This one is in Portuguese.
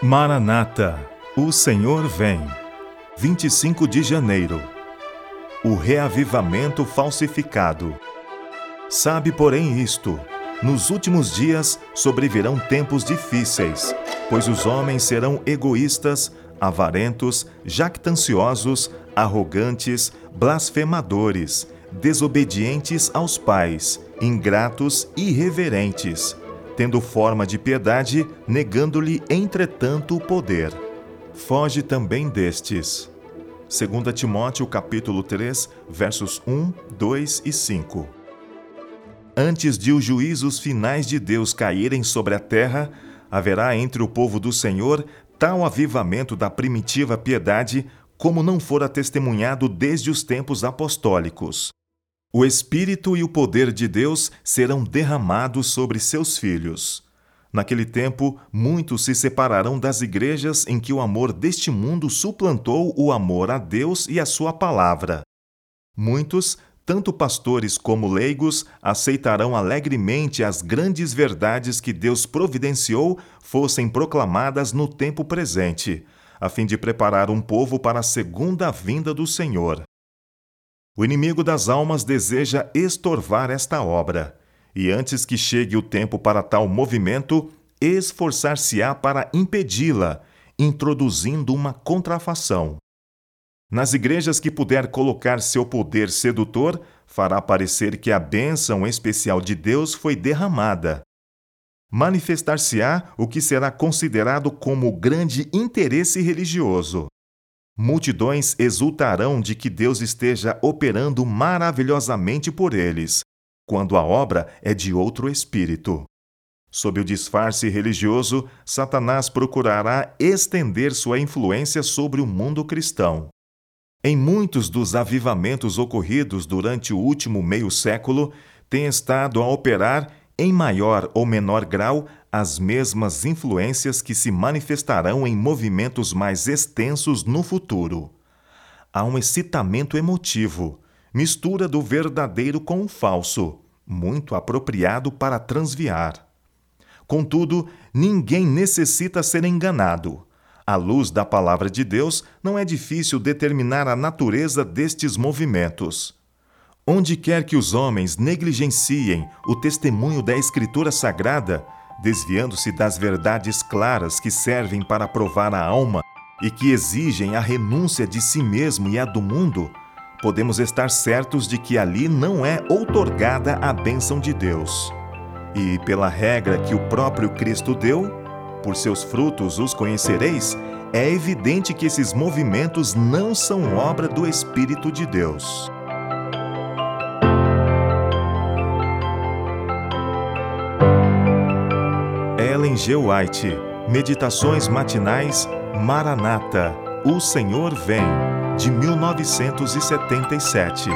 Maranata, o Senhor vem. 25 de janeiro. O reavivamento falsificado. Sabe, porém, isto: nos últimos dias sobrevirão tempos difíceis, pois os homens serão egoístas, avarentos, jactanciosos, arrogantes, blasfemadores, desobedientes aos pais, ingratos irreverentes tendo forma de piedade, negando-lhe, entretanto, o poder. Foge também destes. 2 Timóteo capítulo 3, versos 1, 2 e 5. Antes de os juízos finais de Deus caírem sobre a terra, haverá entre o povo do Senhor tal avivamento da primitiva piedade como não fora testemunhado desde os tempos apostólicos. O Espírito e o poder de Deus serão derramados sobre seus filhos. Naquele tempo, muitos se separarão das igrejas em que o amor deste mundo suplantou o amor a Deus e a Sua palavra. Muitos, tanto pastores como leigos, aceitarão alegremente as grandes verdades que Deus providenciou fossem proclamadas no tempo presente, a fim de preparar um povo para a segunda vinda do Senhor. O inimigo das almas deseja estorvar esta obra, e antes que chegue o tempo para tal movimento, esforçar-se-á para impedi-la, introduzindo uma contrafação. Nas igrejas que puder colocar seu poder sedutor, fará parecer que a bênção especial de Deus foi derramada. Manifestar-se-á o que será considerado como grande interesse religioso. Multidões exultarão de que Deus esteja operando maravilhosamente por eles, quando a obra é de outro espírito. Sob o disfarce religioso, Satanás procurará estender sua influência sobre o mundo cristão. Em muitos dos avivamentos ocorridos durante o último meio século, tem estado a operar em maior ou menor grau, as mesmas influências que se manifestarão em movimentos mais extensos no futuro. Há um excitamento emotivo, mistura do verdadeiro com o falso, muito apropriado para transviar. Contudo, ninguém necessita ser enganado. À luz da palavra de Deus, não é difícil determinar a natureza destes movimentos. Onde quer que os homens negligenciem o testemunho da Escritura Sagrada, desviando-se das verdades claras que servem para provar a alma e que exigem a renúncia de si mesmo e a do mundo, podemos estar certos de que ali não é outorgada a bênção de Deus. E pela regra que o próprio Cristo deu, por seus frutos os conhecereis, é evidente que esses movimentos não são obra do Espírito de Deus. G. White, Meditações Matinais Maranata, O Senhor Vem, de 1977.